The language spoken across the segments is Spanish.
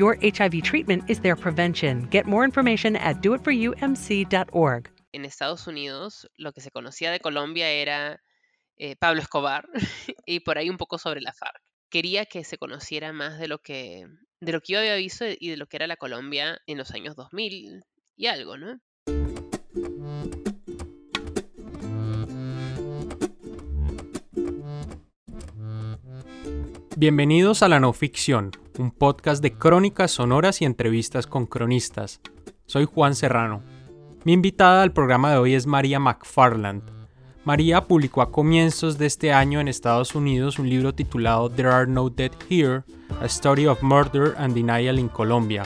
Your HIV treatment is their prevention. Get more information at doitforumc.org. En Estados Unidos, lo que se conocía de Colombia era eh, Pablo Escobar y por ahí un poco sobre la FARC. Quería que se conociera más de lo que, de lo que yo había visto y de lo que era la Colombia en los años 2000 y algo, ¿no? Bienvenidos a La No Ficción, un podcast de crónicas sonoras y entrevistas con cronistas. Soy Juan Serrano. Mi invitada al programa de hoy es María McFarland. María publicó a comienzos de este año en Estados Unidos un libro titulado There Are No Dead Here, A Story of Murder and Denial in Colombia.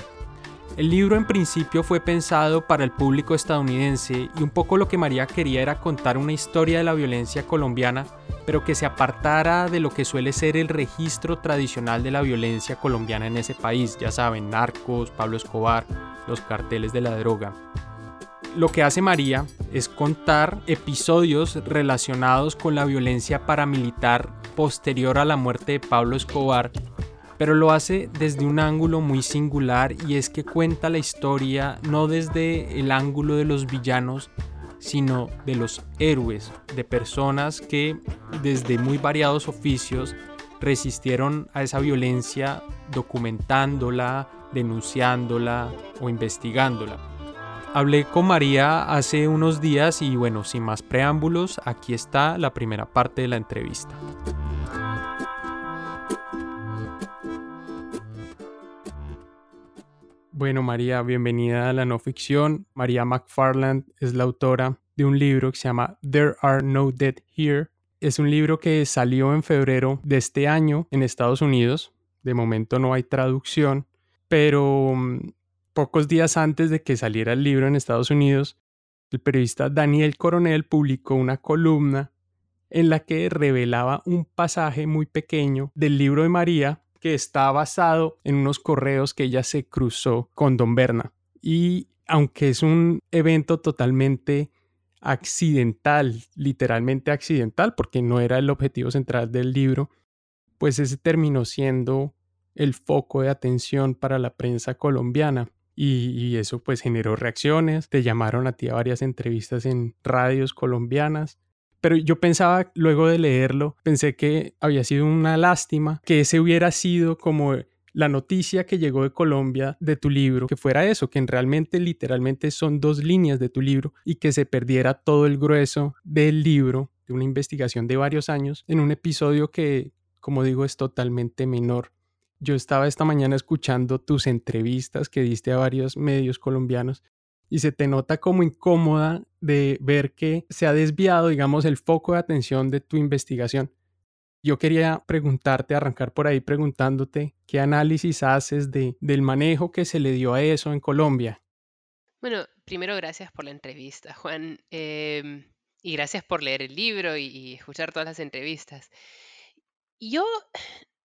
El libro en principio fue pensado para el público estadounidense y un poco lo que María quería era contar una historia de la violencia colombiana, pero que se apartara de lo que suele ser el registro tradicional de la violencia colombiana en ese país, ya saben, narcos, Pablo Escobar, los carteles de la droga. Lo que hace María es contar episodios relacionados con la violencia paramilitar posterior a la muerte de Pablo Escobar pero lo hace desde un ángulo muy singular y es que cuenta la historia no desde el ángulo de los villanos, sino de los héroes, de personas que desde muy variados oficios resistieron a esa violencia documentándola, denunciándola o investigándola. Hablé con María hace unos días y bueno, sin más preámbulos, aquí está la primera parte de la entrevista. Bueno, María, bienvenida a la no ficción. María McFarland es la autora de un libro que se llama There Are No Dead Here. Es un libro que salió en febrero de este año en Estados Unidos. De momento no hay traducción, pero um, pocos días antes de que saliera el libro en Estados Unidos, el periodista Daniel Coronel publicó una columna en la que revelaba un pasaje muy pequeño del libro de María que está basado en unos correos que ella se cruzó con Don Berna. Y aunque es un evento totalmente accidental, literalmente accidental, porque no era el objetivo central del libro, pues ese terminó siendo el foco de atención para la prensa colombiana. Y, y, eso pues generó reacciones, te llamaron a ti a varias entrevistas en radios colombianas pero yo pensaba, luego de leerlo, pensé que había sido una lástima que ese hubiera sido como la noticia que llegó de Colombia de tu libro, que fuera eso, que realmente literalmente son dos líneas de tu libro y que se perdiera todo el grueso del libro, de una investigación de varios años, en un episodio que, como digo, es totalmente menor. Yo estaba esta mañana escuchando tus entrevistas que diste a varios medios colombianos y se te nota como incómoda de ver que se ha desviado, digamos, el foco de atención de tu investigación. Yo quería preguntarte, arrancar por ahí preguntándote qué análisis haces de, del manejo que se le dio a eso en Colombia. Bueno, primero gracias por la entrevista, Juan, eh, y gracias por leer el libro y, y, escuchar todas las entrevistas. Yo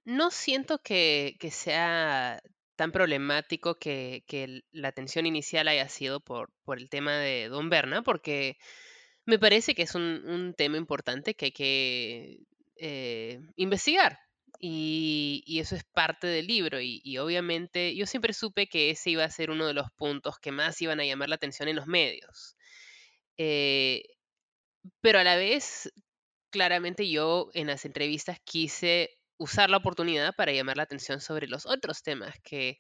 no siento que, que sea tan problemático que, la atención inicial haya sido por, el tema de Don Berna, porque me parece que es un, tema importante que hay que eh, investigar. Y, eso es parte del libro. Y, y, obviamente yo siempre supe que ese iba a ser uno de los puntos que más iban a llamar la atención en los medios. Eh, pero a la vez, claramente yo en las entrevistas quise usar la oportunidad para llamar la atención sobre los otros temas que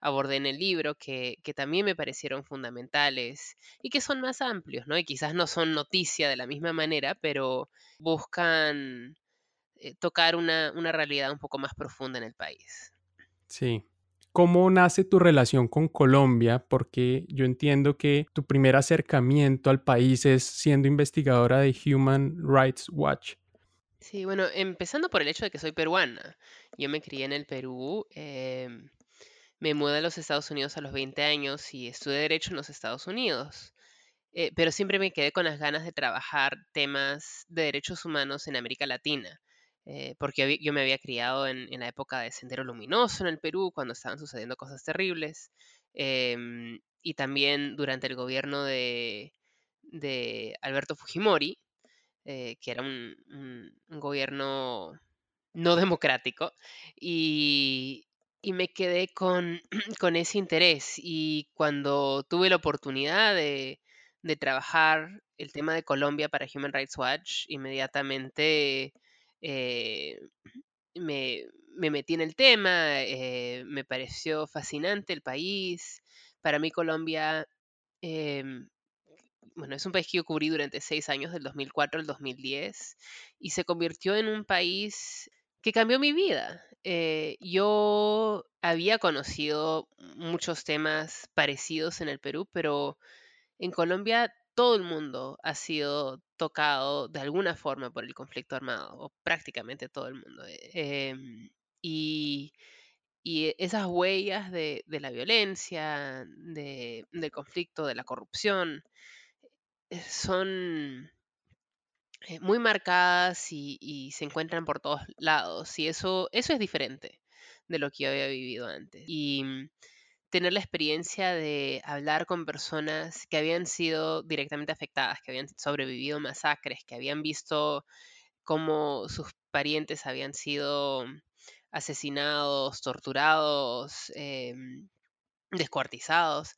abordé en el libro que, que, también me parecieron fundamentales y que son más amplios, ¿no? Y quizás no son noticia de la misma manera, pero buscan eh, tocar una, una realidad un poco más profunda en el país. Sí, ¿Cómo nace tu relación con Colombia? Porque yo entiendo que tu primer acercamiento al país es siendo investigadora de Human Rights Watch. Sí, bueno, empezando por el hecho de que soy peruana. Yo me crié en el Perú, em, me mudé a los Estados Unidos a los 20 años y estudié Derecho en los Estados Unidos. Eh, pero siempre me quedé con las ganas de trabajar temas de derechos humanos en América Latina. Eh, porque yo me había criado en, la época de Sendero Luminoso en el Perú, cuando estaban sucediendo cosas terribles, em, y también durante el gobierno de, Alberto Fujimori, eh, que era un, gobierno no democrático, y, me quedé con, con, ese interés. Y cuando tuve la oportunidad de, de trabajar el tema de Colombia para Human Rights Watch, inmediatamente eh, me, metí en el tema, eh, me pareció fascinante el país. Para mí Colombia, em, bueno, es un país que yo cubrí durante seis años, del 2004 al 2010, y se convirtió en un país que cambió mi vida. Eh, yo había conocido muchos temas parecidos en el Perú, pero en Colombia todo el mundo ha sido tocado de alguna forma por el conflicto armado, o prácticamente todo el mundo. Eh, em, y, esas huellas de, la violencia, del conflicto, de la corrupción, son eh, muy marcadas y, se encuentran por todos lados. Y eso, eso es diferente de lo que yo había vivido antes. Y tener la experiencia de hablar con personas que habían sido directamente afectadas, que habían sobrevivido masacres, que habían visto cómo sus parientes habían sido asesinados, torturados, em, descuartizados.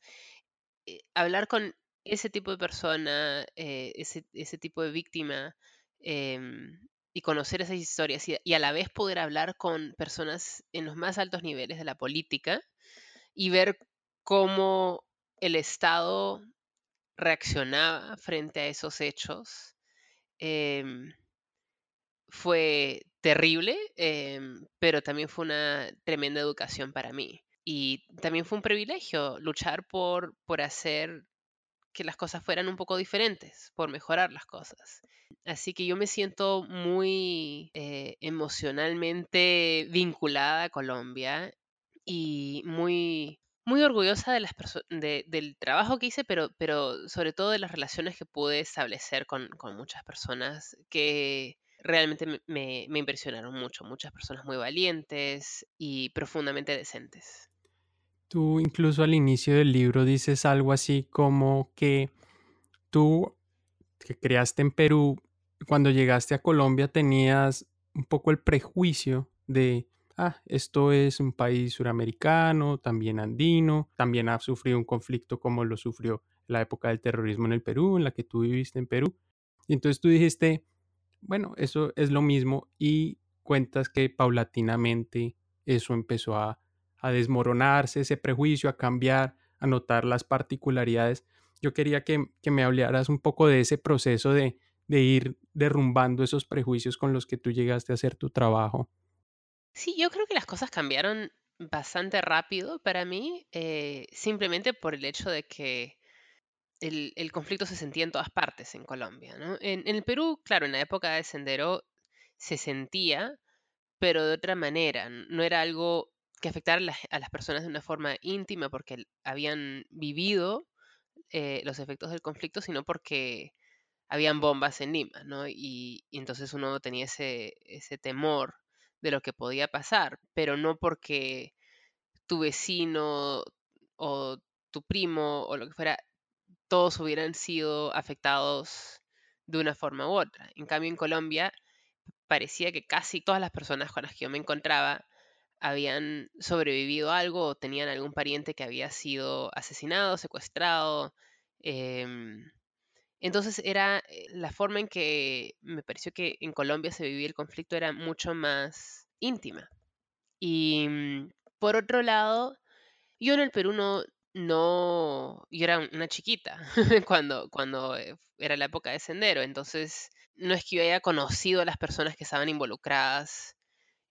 Eh, hablar con ese tipo de persona, eh, ese, tipo de víctima, em, y conocer esas historias y, a la vez poder hablar con personas en los más altos niveles de la política, y ver cómo el Estado reaccionaba frente a esos hechos em, fue terrible, em, pero también fue una tremenda educación para mí. Y también fue un privilegio luchar por, por hacer que las cosas fueran un poco diferentes, por mejorar las cosas. Así que yo me siento muy eh, emocionalmente vinculada a Colombia y muy, muy orgullosa del trabajo que hice, pero, pero sobre todo de las relaciones que pude establecer con, muchas personas que realmente me, me, impresionaron mucho. Muchas personas muy valientes y profundamente decentes. Tú incluso al inicio del libro dices algo así como que tú que creaste en Perú, cuando llegaste a Colombia tenías un poco el prejuicio de ah, esto es un país suramericano, también andino, también ha sufrido un conflicto como lo sufrió la época del terrorismo en el Perú, en la que tú viviste en Perú. Y entonces tú dijiste, bueno, eso es lo mismo y cuentas que paulatinamente eso empezó a, desmoronarse, ese prejuicio, a cambiar, a notar las particularidades. Yo quería que, me hablaras un poco de ese proceso de, de ir derrumbando esos prejuicios con los que tú llegaste a hacer tu trabajo. Sí, yo creo que las cosas cambiaron bastante rápido para mí, eh, simplemente por el hecho de que el, conflicto se sentía en todas partes en Colombia, ¿no? En, el Perú, claro, en la época de Sendero se sentía, pero de otra manera. No era algo que afectara a las, personas de una forma íntima porque habían vivido eh, los efectos del conflicto, sino porque habían bombas en Lima, ¿no? Y, y entonces uno tenía ese, ese temor de lo que podía pasar, pero no porque tu vecino o tu primo o lo que fuera, todos hubieran sido afectados de una forma u otra. En cambio, en Colombia parecía que casi todas las personas con las que yo me encontraba habían sobrevivido algo o tenían algún pariente que había sido asesinado, secuestrado. Em, entonces era eh, la forma en que me pareció que en Colombia se vivía el conflicto era mucho más íntima. Y mm, por otro lado, Yo en el Perú no, no, yo era una chiquita cuando, cuando eh, era la época de Sendero, entonces no es que yo haya conocido a las personas que estaban involucradas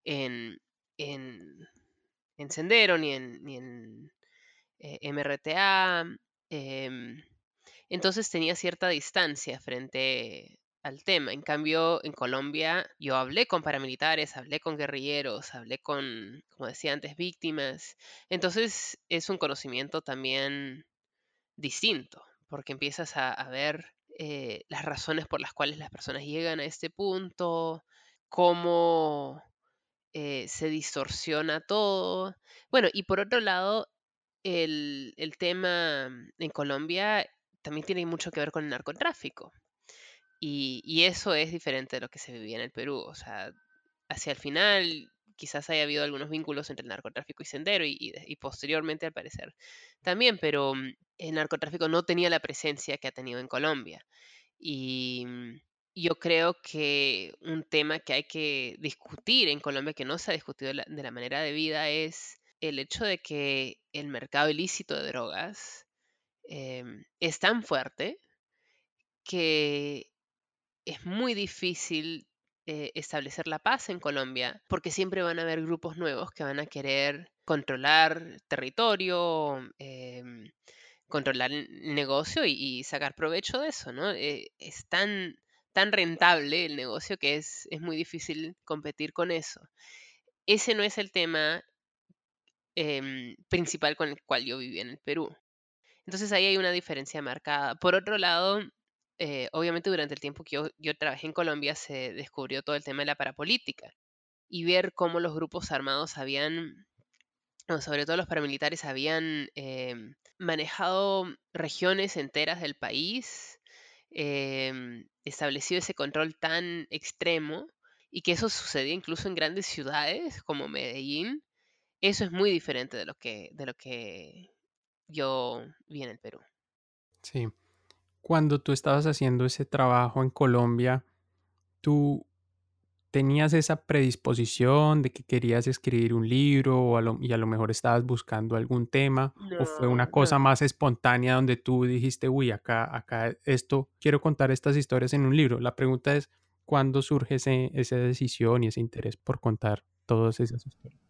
en, en, en Sendero ni en, ni en eh, MRTA. em, entonces tenía cierta distancia frente al tema. En cambio, en Colombia yo hablé con paramilitares, hablé con guerrilleros, hablé con, como decía antes, víctimas. Entonces es un conocimiento también distinto, porque empiezas a, ver eh, las razones por las cuales las personas llegan a este punto, cómo eh, se distorsiona todo. Bueno, y por otro lado, el, el tema en Colombia también tiene mucho que ver con el narcotráfico. Y, y eso es diferente de lo que se vivía en el Perú. O sea, hacia el final quizás haya habido algunos vínculos entre el narcotráfico y Sendero y, y y posteriormente al parecer también, pero mm, el narcotráfico no tenía la presencia que ha tenido en Colombia. Y mm, yo creo que un tema que hay que discutir en Colombia, que no se ha discutido de la, manera debida, es el hecho de que el mercado ilícito de drogas em, es tan fuerte que es muy difícil eh, establecer la paz en Colombia, porque siempre van a haber grupos nuevos que van a querer controlar territorio, em, controlar el negocio y, y sacar provecho de eso, ¿no? Eh, es tan, tan rentable el negocio que es, es muy difícil competir con eso. Ese no es el tema em, principal con el cual yo viví en el Perú. Entonces ahí hay una diferencia marcada. Por otro lado, eh, obviamente durante el tiempo que yo, yo trabajé en Colombia se descubrió todo el tema de la parapolítica y ver cómo los grupos armados habían, sobre todo los paramilitares, habían em, manejado regiones enteras del país, em, establecido ese control tan extremo y que eso sucedía incluso en grandes ciudades como Medellín. Eso es muy diferente de lo que, de lo que yo vi en el Perú. Sí. Cuando tú estabas haciendo ese trabajo en Colombia, ¿tú tenías esa predisposición de que querías escribir un libro o a lo- y a lo mejor estabas buscando algún tema? ¿O fue una cosa no. más espontánea donde tú dijiste, uy, acá, acá, esto, quiero contar estas historias en un libro? La pregunta es, ¿cuándo surge ese, esa decisión y ese interés por contar todas esas historias?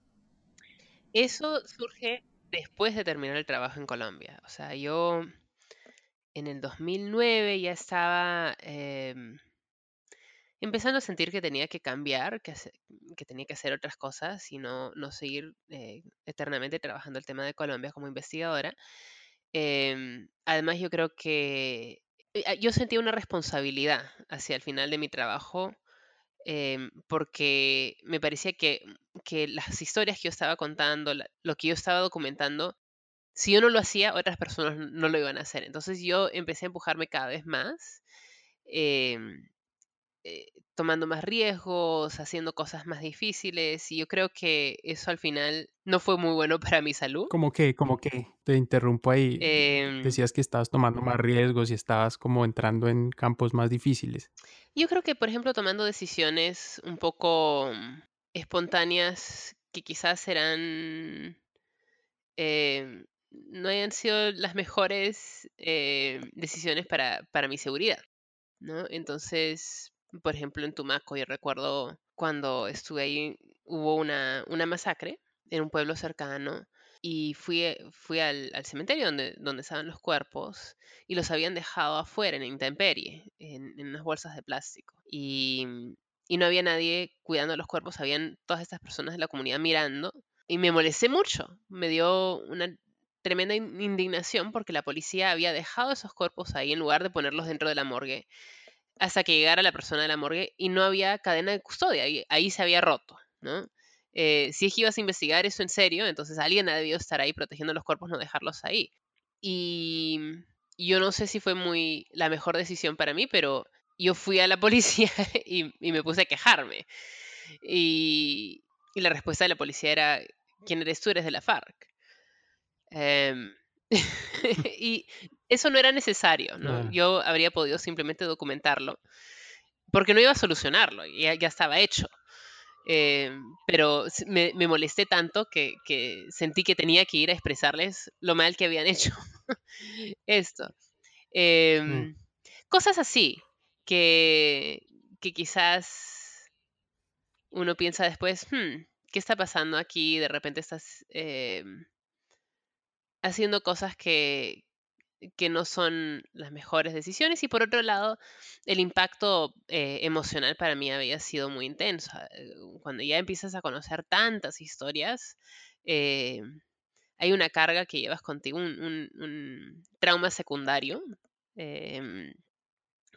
Eso surge después de terminar el trabajo en Colombia. O sea, yo en el 2009 ya estaba em, empezando a sentir que tenía que cambiar, que, que tenía que hacer otras cosas y no, no seguir eh, eternamente trabajando el tema de Colombia como investigadora. Em, además, yo creo que eh, ah, yo sentía una responsabilidad hacia el final de mi trabajo em, porque me parecía que, que las historias que yo estaba contando, lo que yo estaba documentando, si yo no lo hacía, otras personas no lo iban a hacer. Entonces yo empecé a empujarme cada vez más, em, eh, tomando más riesgos, haciendo cosas más difíciles, y yo creo que eso al final no fue muy bueno para mi salud. Como que, como que, te interrumpo ahí, Em, decías que estabas tomando más riesgos y estabas como entrando en campos más difíciles. Yo creo que, por ejemplo, tomando decisiones un poco mm, espontáneas que quizás serán, eh, no hayan sido las mejores eh, decisiones para, para mi seguridad, ¿no? Entonces, por ejemplo, en Tumaco, yo recuerdo cuando estuve ahí, hubo una, una masacre en un pueblo cercano y fui, eh, fui al, al cementerio donde, donde estaban los cuerpos y los habían dejado afuera en intemperie, en, en unas bolsas de plástico. Y, y no había nadie cuidando los cuerpos, habían todas estas personas de la comunidad mirando. Y me molesté mucho, me dio una tremenda in- indignación porque la policía había dejado esos cuerpos ahí en lugar de ponerlos dentro de la morgue hasta que llegara la persona de la morgue y no había cadena de custodia, ahí, ahí se había roto, ¿no? Eh, si es que ibas a investigar eso en serio, entonces alguien ha debido estar ahí protegiendo los cuerpos, no dejarlos ahí. Y yo no sé si fue muy la mejor decisión para mí, pero yo fui a la policía y, y me puse a quejarme. Y, y la respuesta de la policía era, ¿quién eres tú? Eres de la FARC. Em, y eso no era necesario, ¿no? Yo habría podido simplemente documentarlo, porque no iba a solucionarlo, ya, ya estaba hecho. Em, pero me, me, molesté tanto que, que, sentí que tenía que ir a expresarles lo mal que habían hecho esto. Eh, Cosas así, que, que quizás uno piensa después, hmm, ¿qué está pasando aquí? De repente estás eh, haciendo cosas que, que no son las mejores decisiones y por otro lado el impacto eh, emocional para mí había sido muy intenso. Eh, cuando ya empiezas a conocer tantas historias, hay una carga que llevas contigo, un, un trauma secundario em,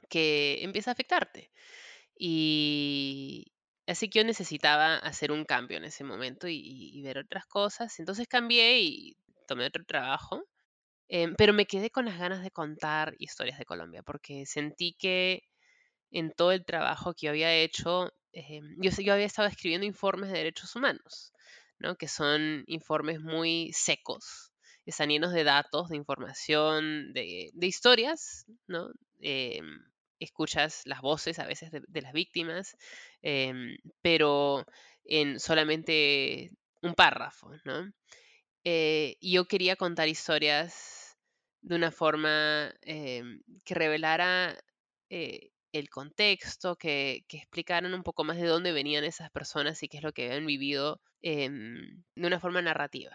que empieza a afectarte. Y así que yo necesitaba hacer un cambio en ese momento y, ver otras cosas. Entonces cambié y tomé otro trabajo. Em, pero me quedé con las ganas de contar historias de Colombia, porque sentí que en todo el trabajo que yo había hecho, em, yo, yo había estado escribiendo informes de derechos humanos, ¿no? que son informes muy secos, están llenos de datos, de información, de, de historias, ¿no? Em, escuchas las voces a veces de, las víctimas, pero en solamente un párrafo, ¿no? Eh, yo quería contar historias de una forma em, que revelara eh, el contexto, que, que, explicaran un poco más de dónde venían esas personas y qué es lo que habían vivido em, de una forma narrativa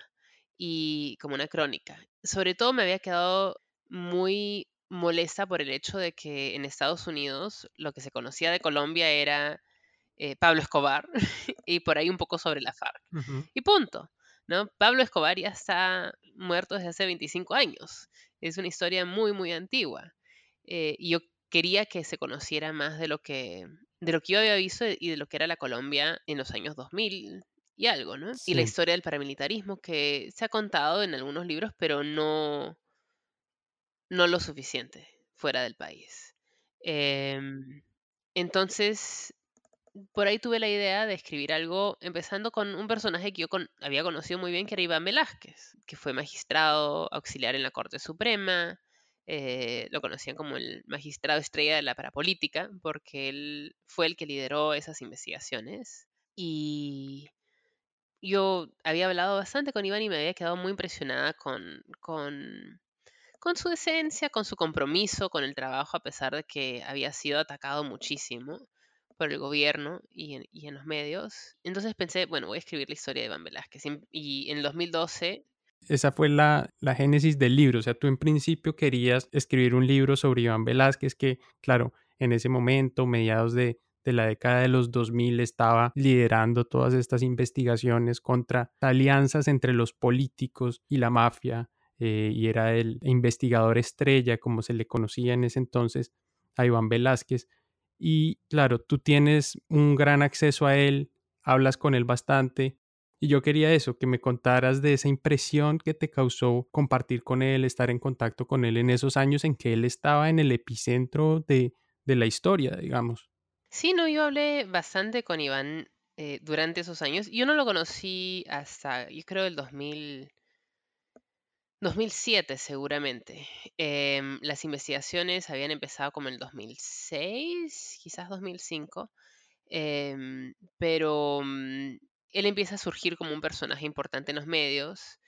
y como una crónica. Sobre todo me había quedado muy molesta por el hecho de que en Estados Unidos lo que se conocía de Colombia era eh, Pablo Escobar y por ahí un poco sobre la FARC. Y punto. ¿No? Pablo Escobar ya está muerto desde hace 25 años. Es una historia muy, muy antigua. Eh, y yo quería que se conociera más de lo que, de lo que yo había visto y de lo que era la Colombia en los años 2000 y algo, ¿no? Y la historia del paramilitarismo que se ha contado en algunos libros, pero no, no lo suficiente fuera del país. Em, entonces, por ahí tuve la idea de escribir algo, empezando con un personaje que yo había conocido muy bien, que era Iván Velázquez, que fue magistrado auxiliar en la Corte Suprema. Eh, lo conocían como el magistrado estrella de la parapolítica, porque él fue el que lideró esas investigaciones. Y yo había hablado bastante con Iván y me había quedado muy impresionada con, con con su esencia, con su compromiso con el trabajo, a pesar de que había sido atacado muchísimo por el gobierno y en, los medios. Entonces pensé, bueno, voy a escribir la historia de Iván Velázquez. Y en el 2012... Esa fue la, la génesis del libro. O sea, tú en principio querías escribir un libro sobre Iván Velázquez que, claro, en ese momento, mediados de, de la década de los 2000 estaba liderando todas estas investigaciones contra alianzas entre los políticos y la mafia eh, y era el investigador estrella, como se le conocía en ese entonces, a Iván Velázquez. Y claro, tú tienes un gran acceso a él, hablas con él bastante. Y yo quería eso, que me contaras de esa impresión que te causó compartir con él, estar en contacto con él en esos años en que él estaba en el epicentro de, de la historia, digamos. Sí, no, yo hablé bastante con Iván eh, durante esos años. Yo no lo conocí hasta, yo creo, el 2000, 2007 seguramente. Em, las investigaciones habían empezado como en el 2006, quizás 2005, em, pero mm, él empieza a surgir como un personaje importante en los medios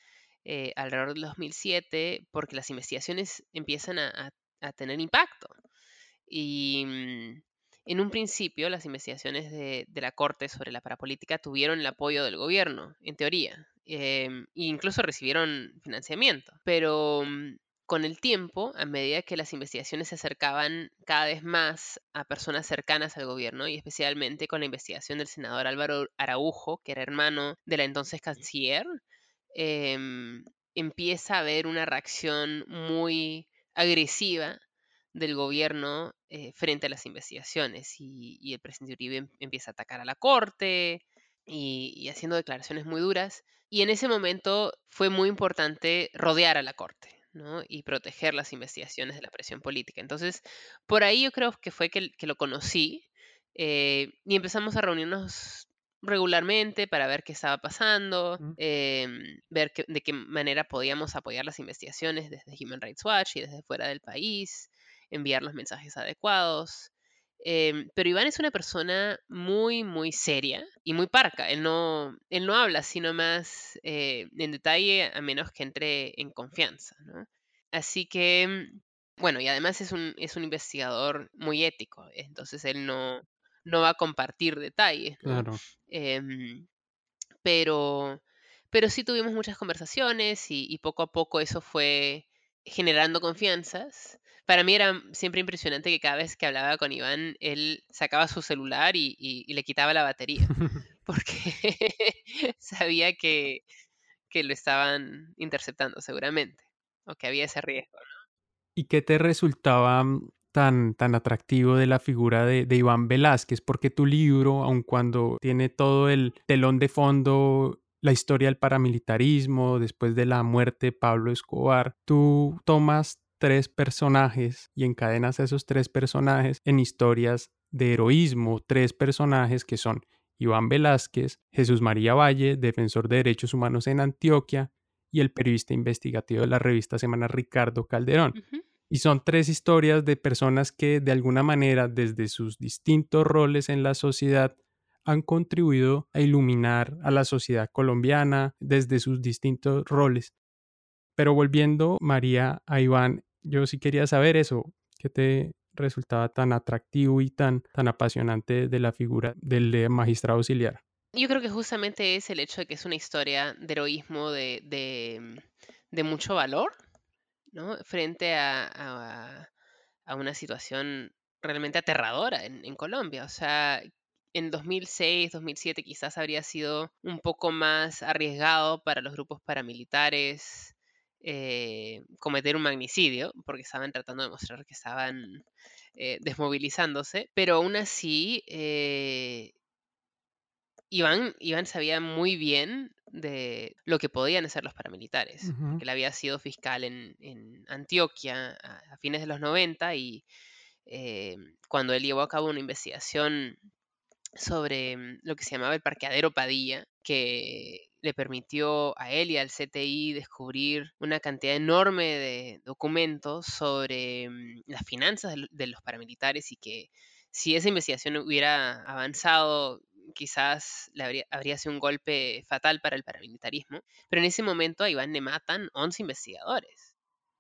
eh, alrededor del 2007 porque las investigaciones empiezan a, tener impacto. Y mm, en un principio las investigaciones de, de la Corte sobre la parapolítica tuvieron el apoyo del gobierno, en teoría, Em, e incluso recibieron financiamiento. Pero mm, con el tiempo, a medida que las investigaciones se acercaban cada vez más a personas cercanas al gobierno, y especialmente con la investigación del senador Álvaro Araujo, que era hermano de la entonces canciller, em, empieza a haber una reacción muy agresiva del gobierno eh, frente a las investigaciones y, y, el presidente Uribe em, empieza a atacar a la corte, y, haciendo declaraciones muy duras. Y en ese momento fue muy importante rodear a la Corte. ¿no? y proteger las investigaciones de la presión política. Entonces, por ahí yo creo que fue que, lo conocí eh, y empezamos a reunirnos regularmente para ver qué estaba pasando, em, ver de qué manera podíamos apoyar las investigaciones desde Human Rights Watch y desde fuera del país, enviar los mensajes adecuados. Em, pero Iván es una persona muy, muy seria y muy parca. Él no, él no habla sino más eh, en detalle a menos que entre en confianza. ¿no? Así que, bueno, y además es un, es un investigador muy ético, entonces él no, no va a compartir detalles. ¿no? Claro. Em, pero, pero sí tuvimos muchas conversaciones y, y poco a poco eso fue generando confianzas. Para mí era siempre impresionante que cada vez que hablaba con Iván, él sacaba su celular y, y- y le quitaba la batería, porque sabía que, que lo estaban interceptando seguramente, o que había ese riesgo. ¿Y qué te resultaba mm, tan, tan atractivo de la figura de, de Iván Velázquez? Porque tu libro, aun cuando tiene todo el telón de fondo, la historia del paramilitarismo, después de la muerte de Pablo Escobar, tú tomas tres personajes y encadenas a esos tres personajes en historias de heroísmo, tres personajes que son Iván Velázquez, Jesús María Valle, defensor de derechos humanos en Antioquia, y el periodista investigativo de la revista Semana Ricardo Calderón. Y son tres historias de personas que de alguna manera desde sus distintos roles en la sociedad han contribuido a iluminar a la sociedad colombiana desde sus distintos roles. Pero volviendo, María, a Iván, yo sí quería saber eso, ¿qué te resultaba tan atractivo y tan, tan apasionante de la figura del magistrado auxiliar? Yo creo que justamente es el hecho de que es una historia de heroísmo de, de, de mucho valor, ¿no? Frente a, a- a una situación realmente aterradora en, en Colombia. O sea, en 2006, 2007 quizás habría sido un poco más arriesgado para los grupos paramilitares eh, cometer un magnicidio, porque estaban tratando de mostrar que estaban eh, desmovilizándose, pero aún así... eh, Iván, Iván sabía muy bien de lo que podían hacer los paramilitares, porque él había sido fiscal en, en Antioquia a, a fines de los 90 y eh, cuando él llevó a cabo una investigación sobre mm, lo que se llamaba el parqueadero Padilla, que le permitió a él y al CTI descubrir una cantidad enorme de documentos sobre mm, las finanzas de lo- de los paramilitares y que si esa investigación hubiera avanzado, quizás le habría, habría sido un golpe fatal para el paramilitarismo. Pero en ese momento a Iván le matan 11 investigadores.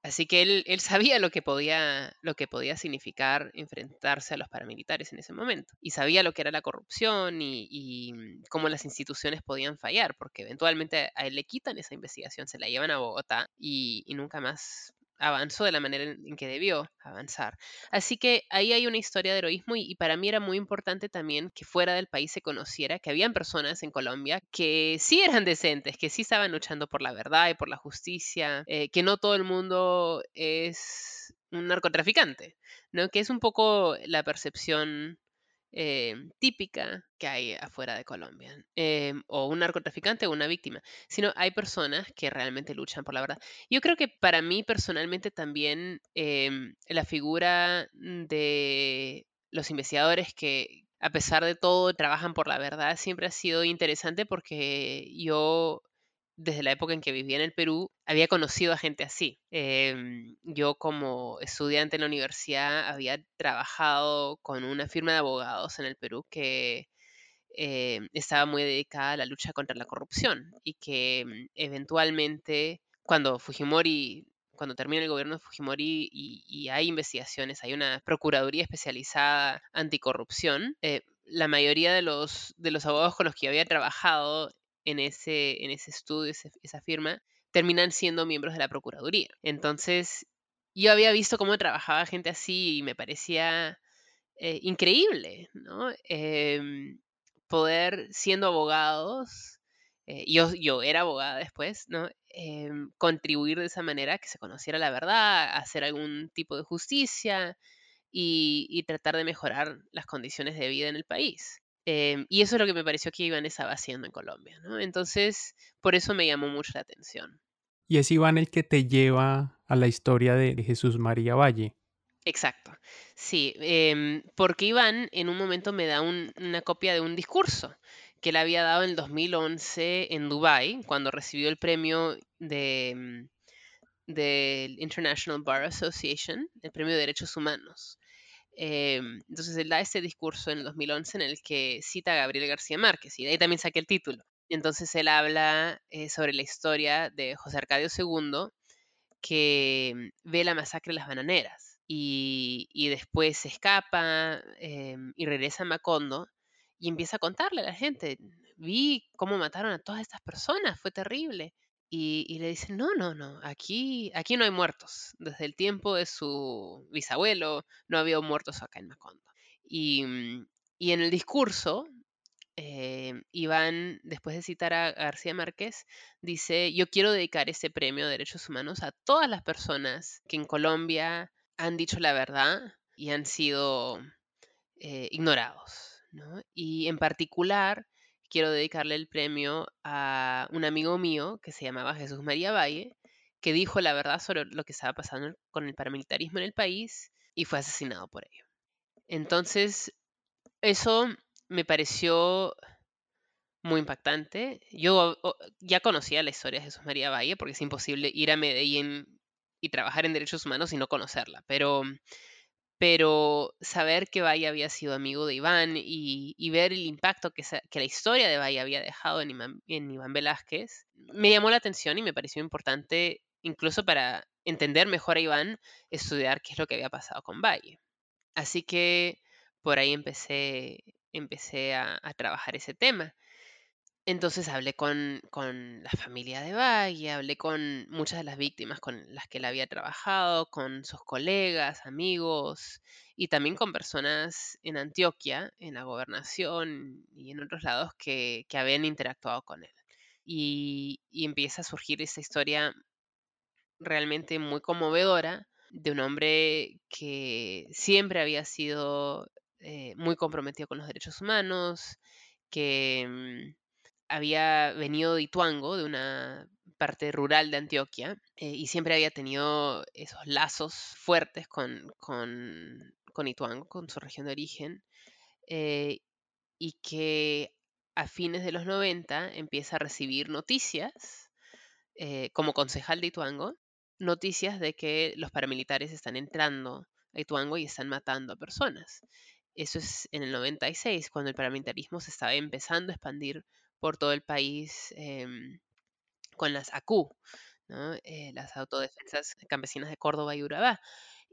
Así que él, él sabía lo que, podía, lo que podía significar enfrentarse a los paramilitares en ese momento. Y sabía lo que era la corrupción y, mm, cómo las instituciones podían fallar, porque eventualmente a él le quitan esa investigación, se la llevan a Bogotá y, y nunca más avanzó de la manera en que debió avanzar. Así que ahí hay una historia de heroísmo y, y para mí era muy importante también que fuera del país se conociera que habían personas en Colombia que sí eran decentes, que sí estaban luchando por la verdad y por la justicia, eh, que no todo el mundo es un narcotraficante, ¿no? Que es un poco la percepción eh, típica que hay afuera de Colombia, eh, o un narcotraficante o una víctima, sino hay personas que realmente luchan por la verdad. Yo creo que para mí personalmente también em, la figura de los investigadores que a pesar de todo trabajan por la verdad siempre ha sido interesante porque yo desde la época en que vivía en el Perú había conocido a gente así. Em, yo como estudiante en la universidad había trabajado con una firma de abogados en el Perú que eh, estaba muy dedicada a la lucha contra la corrupción y que mm, eventualmente cuando Fujimori, cuando termina el gobierno de Fujimori y, y hay investigaciones, hay una procuraduría especializada anticorrupción, eh, la mayoría de los, de los abogados con los que yo había trabajado en ese, en ese estudio, esa firma, terminan siendo miembros de la Procuraduría. Entonces, yo había visto cómo trabajaba gente así y me parecía eh, increíble, ¿no? Em, poder, siendo abogados, eh, yo, yo era abogada después, ¿no? Em, contribuir de esa manera, que se conociera la verdad, hacer algún tipo de justicia y, y tratar de mejorar las condiciones de vida en el país. Em, y eso es lo que me pareció que Iván estaba haciendo en Colombia, ¿no? Entonces, por eso me llamó mucho la atención. Y es Iván el que te lleva a la historia de de Jesús María Valle. Exacto. Sí, em, porque Iván en un momento me da un- una copia de un discurso que él había dado en el 2011 en Dubái, cuando recibió el premio de, mm, del International Bar Association, el premio de Derechos Humanos. Em, entonces él da este discurso en el 2011 en el que cita a Gabriel García Márquez y de ahí también saqué el título. Entonces él habla eh, sobre la historia de José Arcadio II que ve la masacre de las bananeras y, después se escapa em, y regresa a Macondo y empieza a contarle a la gente, vi cómo mataron a todas estas personas, fue terrible. Y, le dicen, no, no, no, aquí, aquí no hay muertos. Desde el tiempo de su bisabuelo no había muertos acá en Macondo. Y, mm, y en el discurso, eh, Iván, después de citar a García Márquez, dice, yo quiero dedicar este premio de derechos humanos a todas las personas que en Colombia han dicho la verdad y han sido eh, ignorados. Y en particular quiero dedicarle el premio a un amigo mío que se llamaba Jesús María Valle, que dijo la verdad sobre lo que estaba pasando con el paramilitarismo en el país y fue asesinado por ello. Entonces, eso me pareció muy impactante. Yo ya conocía la historia de Jesús María Valle porque es imposible ir a Medellín y trabajar en derechos humanos y no conocerla, pero pero saber que Valle había sido amigo de Iván y, ver el impacto que, la historia de Valle había dejado en Iván, Velázquez, me llamó la atención y me pareció importante, incluso para entender mejor a Iván, estudiar qué es lo que había pasado con Valle. Así que por ahí empecé, empecé a trabajar ese tema. Entonces hablé con, la familia de Valle, hablé con muchas de las víctimas con las que él había trabajado, con sus colegas, amigos y también con personas en Antioquia, en la gobernación y en otros lados que, habían interactuado con él. Y, empieza a surgir esta historia realmente muy conmovedora de un hombre que siempre había sido eh, muy comprometido con los derechos humanos, que mm, había venido de Ituango, de una parte rural de Antioquia, eh, y siempre había tenido esos lazos fuertes con, con, con Ituango, con su región de origen, eh, y que a fines de los 90 empieza a recibir noticias, eh, como concejal de Ituango, noticias de que los paramilitares están entrando a Ituango y están matando a personas. Eso es en el 96, cuando el paramilitarismo se estaba empezando a expandir por todo el país em, con las ACU, eh, las autodefensas campesinas de Córdoba y Urabá.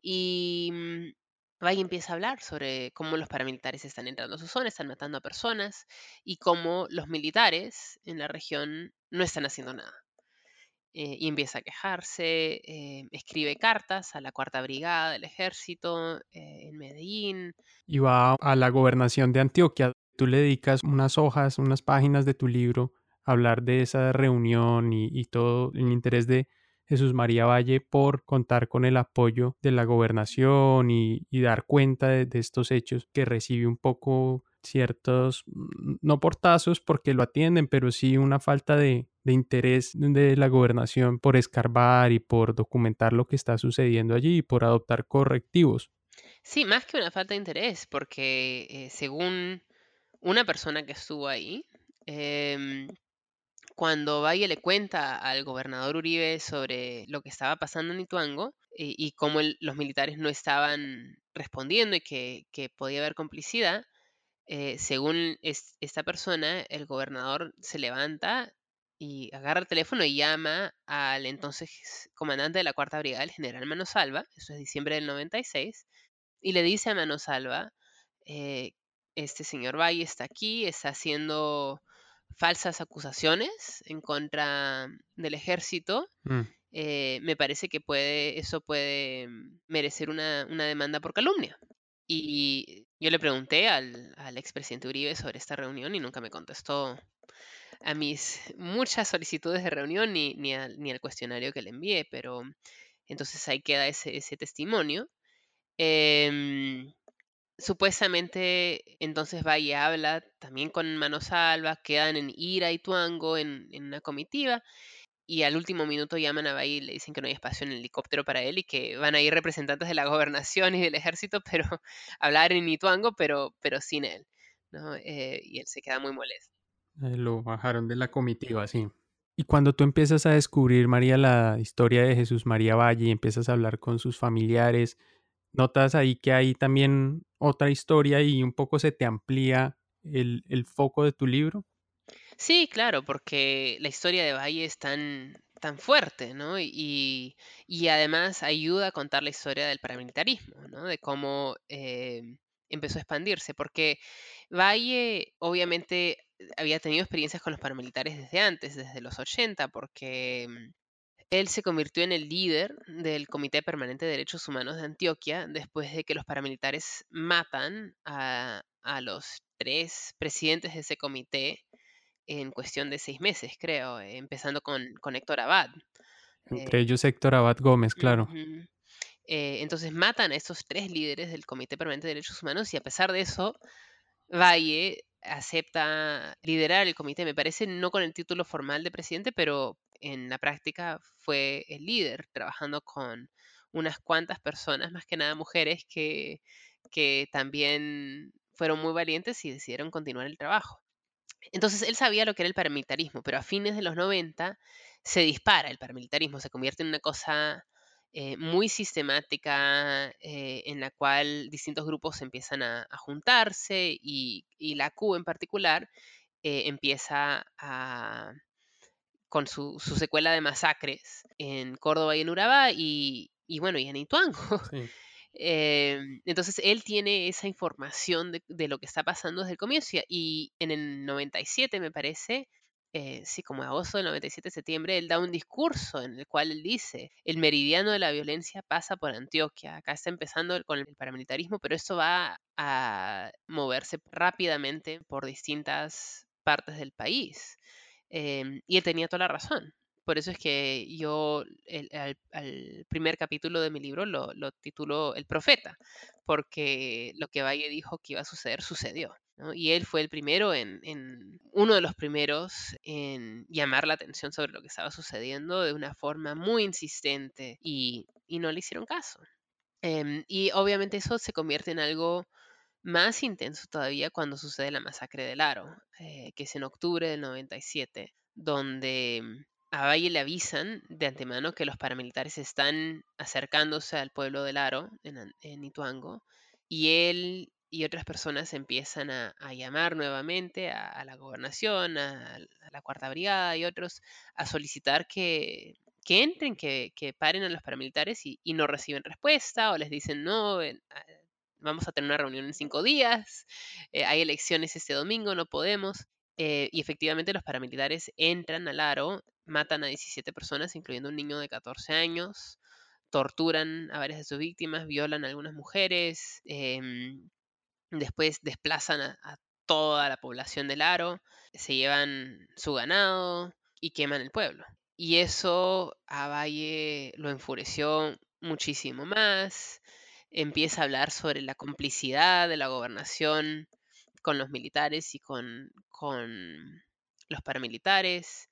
Y mm, Valle empieza a hablar sobre cómo los paramilitares están entrando a su zona, están matando a personas y cómo los militares en la región no están haciendo nada. Eh, y empieza a quejarse, eh, escribe cartas a la Cuarta Brigada del Ejército en Medellín. Y va a la gobernación de Antioquia, tú le dedicas unas hojas, unas páginas de tu libro a hablar de esa reunión y, todo el interés de Jesús María Valle por contar con el apoyo de la gobernación y, dar cuenta de, estos hechos que recibe un poco ciertos, mm, no portazos porque lo atienden, pero sí una falta de, interés de la gobernación por escarbar y por documentar lo que está sucediendo allí y por adoptar correctivos. Sí, más que una falta de interés, porque eh, según una persona que estuvo ahí, em, cuando Valle le cuenta al gobernador Uribe sobre lo que estaba pasando en Ituango y, cómo los militares no estaban respondiendo y que, podía haber complicidad, eh, según esta persona, el gobernador se levanta y agarra el teléfono y llama al entonces comandante de la Cuarta Brigada, el general Manosalva, eso es diciembre del 96, y le dice a Manosalva eh, este señor Valle está aquí, está haciendo falsas acusaciones en contra del ejército. Mm. Eh, me parece que puede, eso puede merecer una, demanda por calumnia. Y yo le pregunté al, al expresidente Uribe sobre esta reunión y nunca me contestó a mis muchas solicitudes de reunión ni, ni, al cuestionario que le envié, pero entonces ahí queda ese, ese testimonio. Em, Supuestamente entonces va y habla también con Manosalva, quedan en Ira y Tuango en, una comitiva y al último minuto llaman a Bahía y le dicen que no hay espacio en el helicóptero para él y que van a ir representantes de la gobernación y del ejército, pero hablar en Ituango, pero, pero sin él. ¿no? Eh, y él se queda muy molesto. Eh, lo bajaron de la comitiva, sí. Y cuando tú empiezas a descubrir, María, la historia de Jesús María Valle y empiezas a hablar con sus familiares, notas ahí que hay también otra historia y un poco se te amplía el, el foco de tu libro. Sí, claro, porque la historia de Valle es tan, tan fuerte, ¿no? Y, y además ayuda a contar la historia del paramilitarismo, ¿no? De cómo eh, empezó a expandirse, porque Valle obviamente había tenido experiencias con los paramilitares desde antes, desde los 80, porque mm, él se convirtió en el líder del Comité Permanente de Derechos Humanos de Antioquia después de que los paramilitares matan a, a los tres presidentes de ese comité en cuestión de seis meses, creo, empezando con, con Héctor Abad. Entre ellos Héctor Abad Gómez, claro. Eh, entonces matan a esos tres líderes del Comité Permanente de Derechos Humanos y a pesar de eso, Valle acepta liderar el comité, me parece no con el título formal de presidente, pero en la práctica fue el líder, trabajando con unas cuantas personas, más que nada mujeres, que, que también fueron muy valientes y decidieron continuar el trabajo. Entonces él sabía lo que era el paramilitarismo, pero a fines de los 90 se dispara el paramilitarismo, se convierte en una cosa eh, muy sistemática eh, en la cual distintos grupos empiezan a, juntarse y, la Q en particular eh, empieza a, con su, secuela de masacres en Córdoba y en Urabá y, bueno, y en Ituango. Em, entonces él tiene esa información de, lo que está pasando desde el comienzo y en el 97 me parece, eh, sí, como agosto del 97 de septiembre, él da un discurso en el cual él dice, el meridiano de la violencia pasa por Antioquia, acá está empezando con el paramilitarismo, pero esto va a moverse rápidamente por distintas partes del país. Em, y él tenía toda la razón. Por eso es que yo al, primer capítulo de mi libro lo, lo titulo El Profeta, porque lo que Valle dijo que iba a suceder sucedió. Y él fue el primero en, uno de los primeros en llamar la atención sobre lo que estaba sucediendo de una forma muy insistente y, y no le hicieron caso. Em, y obviamente eso se convierte en algo más intenso todavía cuando sucede la masacre del Aro, eh, que es en octubre del 97, donde a Valle le avisan de antemano que los paramilitares están acercándose al pueblo del Aro, en, Ituango, y él y otras personas empiezan a, llamar nuevamente a, la gobernación, a, la Cuarta Brigada y otros, a solicitar que, entren, que, paren a los paramilitares y, no reciben respuesta o les dicen no, vamos a tener una reunión en cinco días, eh, hay elecciones este domingo, no podemos. Eh, y efectivamente los paramilitares entran al aro, matan a 17 personas, incluyendo un niño de 14 años, torturan a varias de sus víctimas, violan a algunas mujeres, em, después desplazan a, toda la población del aro, se llevan su ganado y queman el pueblo. Y eso a Valle lo enfureció muchísimo más. Empieza a hablar sobre la complicidad de la gobernación con los militares y con, con los paramilitares.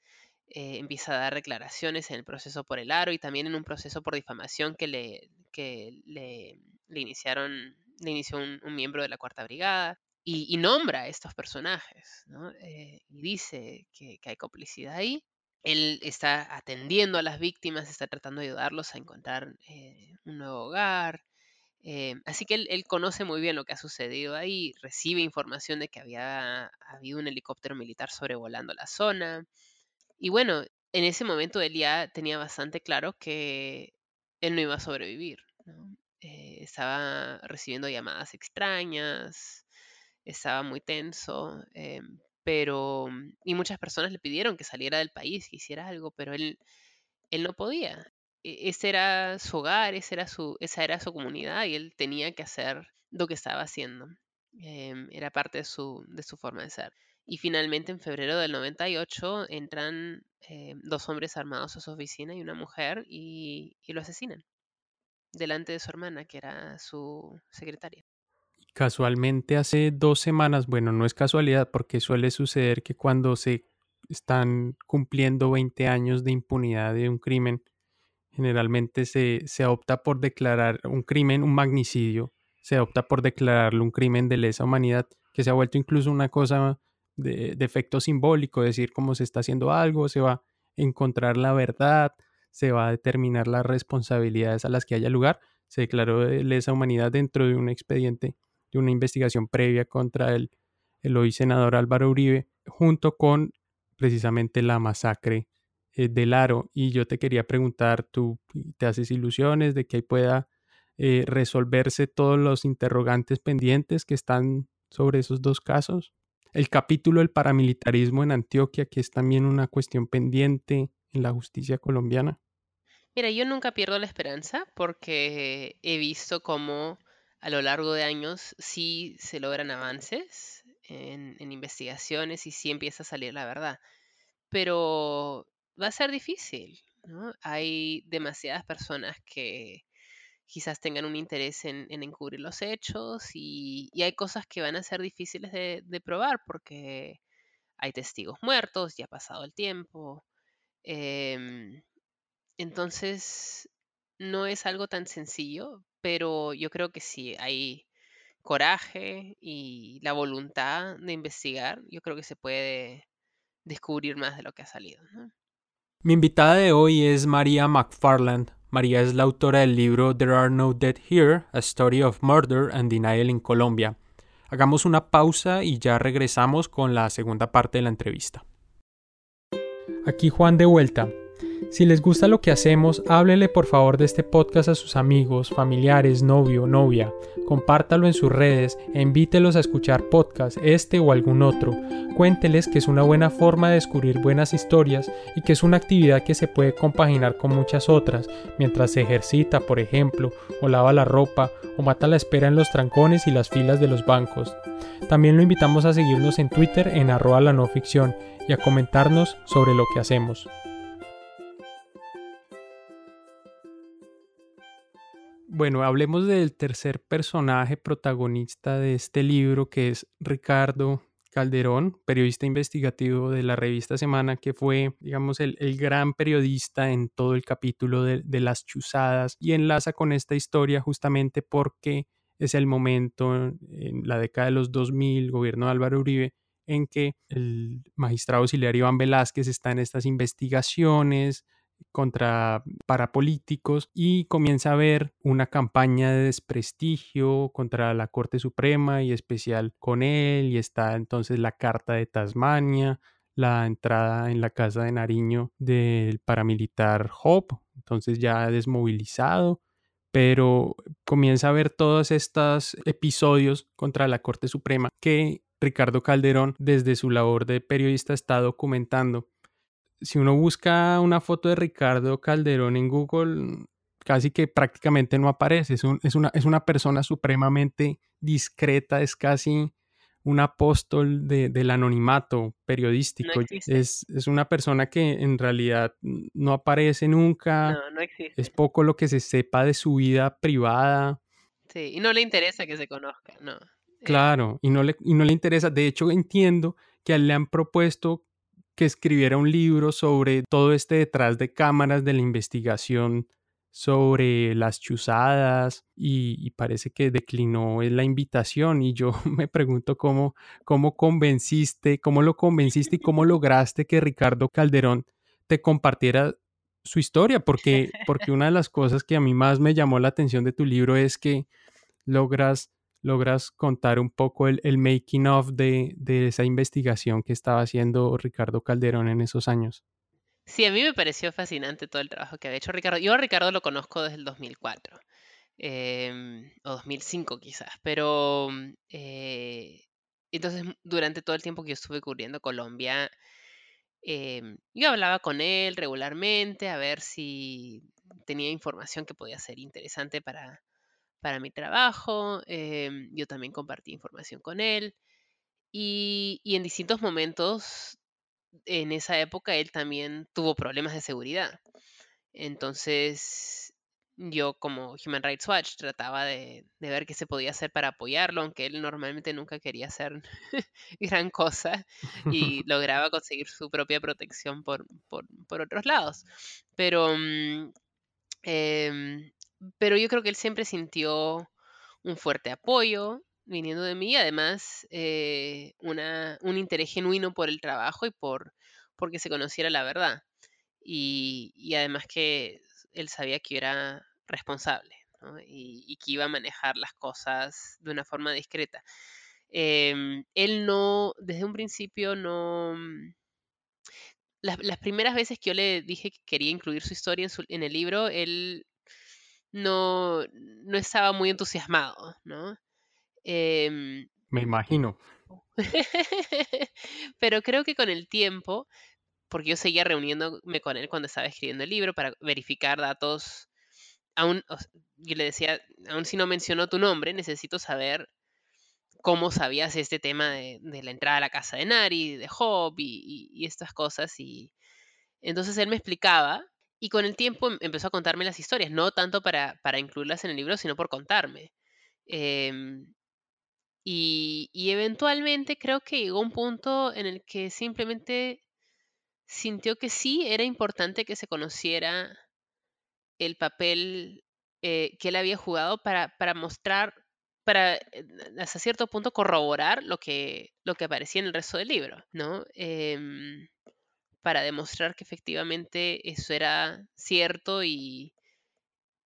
Eh, empieza a dar declaraciones en el proceso por el aro y también en un proceso por difamación que le, que le, iniciaron, le inició un, miembro de la Cuarta Brigada. Y, nombra a estos personajes, eh, y dice que, hay complicidad ahí. Él está atendiendo a las víctimas, está tratando de ayudarlos a encontrar eh, un nuevo hogar, eh, así que él, conoce muy bien lo que ha sucedido ahí, recibe información de que había habido un helicóptero militar sobrevolando la zona. Y bueno, en ese momento él ya tenía bastante claro que él no iba a sobrevivir. Eh, estaba recibiendo llamadas extrañas, estaba muy tenso, eh, pero... Y muchas personas le pidieron que saliera del país, que hiciera algo, pero él, él no podía. E-, ese era su hogar, esa era su, comunidad y él tenía que hacer lo que estaba haciendo. Em, era parte de su, de su forma de ser. Y finalmente en febrero del 98 entran em, dos hombres armados a su oficina y una mujer y, y lo asesinan delante de su hermana, que era su secretaria. Casualmente hace dos semanas, bueno, no es casualidad porque suele suceder que cuando se están cumpliendo 20 años de impunidad de un crimen, Generalmente se, se, opta por declarar un crimen, un magnicidio, se opta por declararlo un crimen de lesa humanidad, que se ha vuelto incluso una cosa de, efecto simbólico, decir cómo se está haciendo algo, se va a encontrar la verdad, se va a determinar las responsabilidades a las que haya lugar. se declaró de lesa humanidad dentro de un expediente de una investigación previa contra el, el hoy senador Álvaro Uribe, junto con precisamente la masacre eh, del Aro. Y yo te quería preguntar, ¿tú te haces ilusiones de que ahí pueda eh, resolverse todos los interrogantes pendientes que están sobre esos dos casos? El capítulo del paramilitarismo en Antioquia, que es también una cuestión pendiente en la justicia colombiana. Mira, yo nunca pierdo la esperanza porque he visto cómo a lo largo de años sí se logran avances en, en investigaciones y sí empieza a salir la verdad. Pero va a ser difícil, ¿no? Hay demasiadas personas que quizás tengan un interés en, encubrir los hechos y, hay cosas que van a ser difíciles de, probar porque hay testigos muertos, ya ha pasado el tiempo. Em, entonces, no es algo tan sencillo, pero yo creo que sí hay coraje y la voluntad de investigar, yo creo que se puede descubrir más de lo que ha salido. Mi invitada de hoy es María McFarland. María es la autora del libro There Are No Dead Here, A Story of Murder and Denial in Colombia. Hagamos una pausa y ya regresamos con la segunda parte de la entrevista. Aquí Juan de vuelta. Si les gusta lo que hacemos, háblele por favor de este podcast a sus amigos, familiares, novio, novia. Compártalo en sus redes e invítelos a escuchar podcast, este o algún otro. Cuénteles que es una buena forma de descubrir buenas historias y que es una actividad que se puede compaginar con muchas otras, mientras se ejercita, por ejemplo, o lava la ropa, o mata la espera en los trancones y las filas de los bancos. También lo invitamos a seguirnos en Twitter en arroba la no ficción y a comentarnos sobre lo que hacemos. Bueno, hablemos del tercer personaje protagonista de este libro, que es Ricardo Calderón, periodista investigativo de la revista Semana, que fue, digamos, el, gran periodista en todo el capítulo de, de, las chuzadas y enlaza con esta historia justamente porque es el momento en la década de los 2000, gobierno de Álvaro Uribe, en que el magistrado auxiliar Iván Velázquez está en estas investigaciones, contra parapolíticos y comienza a haber una campaña de desprestigio contra la Corte Suprema y especial con él y está entonces la Carta de Tasmania, la entrada en la casa de Nariño del paramilitar Hope, entonces ya desmovilizado, pero comienza a ver todos estos episodios contra la Corte Suprema que Ricardo Calderón desde su labor de periodista está documentando si uno busca una foto de Ricardo Calderón en Google, casi que prácticamente no aparece. Es, una, es una, persona supremamente discreta, es casi un apóstol del anonimato periodístico. es, una persona que en realidad no aparece nunca. No, no existe. Es poco lo que se sepa de su vida privada. Sí, y no le interesa que se conozca, no. Eh. Claro, y no le, y no le interesa. De hecho, entiendo que le han propuesto que escribiera un libro sobre todo este detrás de cámaras de la investigación sobre las chuzadas y, parece que declinó la invitación y yo me pregunto cómo, cómo convenciste, cómo lo convenciste y cómo lograste que Ricardo Calderón te compartiera su historia, porque, porque una de las cosas que a mí más me llamó la atención de tu libro es que logras logras contar un poco el, making of de, esa investigación que estaba haciendo Ricardo Calderón en esos años. Sí, a mí me pareció fascinante todo el trabajo que había hecho Ricardo. Yo a Ricardo lo conozco desde el 2004, em, o 2005 quizás, pero eh, entonces durante todo el tiempo que yo estuve cubriendo Colombia, em, yo hablaba con él regularmente a ver si tenía información que podía ser interesante para, para mi trabajo, em, yo también compartí información con él y, en distintos momentos en esa época él también tuvo problemas de seguridad. Entonces yo como Human Rights Watch trataba de, ver qué se podía hacer para apoyarlo, aunque él normalmente nunca quería hacer gran cosa y lograba conseguir su propia protección por, otros lados. Pero em, pero yo creo que él siempre sintió un fuerte apoyo viniendo de mí, además eh, una, un interés genuino por el trabajo y por porque se conociera la verdad. Y, además que él sabía que era responsable. y, que iba a manejar las cosas de una forma discreta. Em, él no, desde un principio no... Mm, las, primeras veces que yo le dije que quería incluir su historia en, el libro, él no, no estaba muy entusiasmado, ¿no? Em, Me imagino. Pero creo que con el tiempo, porque yo seguía reuniéndome con él cuando estaba escribiendo el libro para verificar datos, aún, yo le decía, aún si no mencionó tu nombre, necesito saber cómo sabías este tema de, la entrada a la casa de Nari, de Job y, estas cosas. Y entonces él me explicaba y con el tiempo em, empezó a contarme las historias, no tanto para, para incluirlas en el libro, sino por contarme. Em, y, eventualmente creo que llegó un punto en el que simplemente sintió que sí era importante que se conociera el papel eh, que él había jugado para, para mostrar para eh, hasta cierto punto corroborar lo que, lo que aparecía en el resto del libro, ¿no? Em, para demostrar que efectivamente eso era cierto y,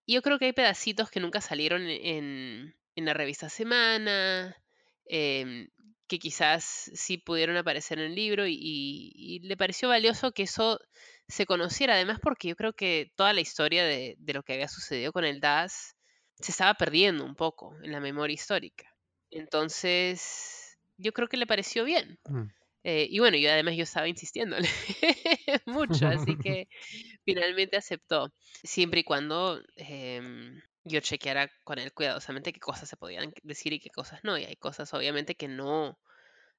yo creo que hay pedacitos que nunca salieron en, la revista Semana, em, que quizás sí pudieron aparecer en el libro y, le pareció valioso que eso se conociera, además porque yo creo que toda la historia de, de lo que había sucedido con el DAS se estaba perdiendo un poco en la memoria histórica. Entonces, yo creo que le pareció bien. Mm. Eh, y bueno, yo además yo estaba insistiéndole mucho, así que finalmente aceptó, siempre y cuando em, yo chequeara con él cuidadosamente qué cosas se podían decir y qué cosas no. Y hay cosas obviamente que no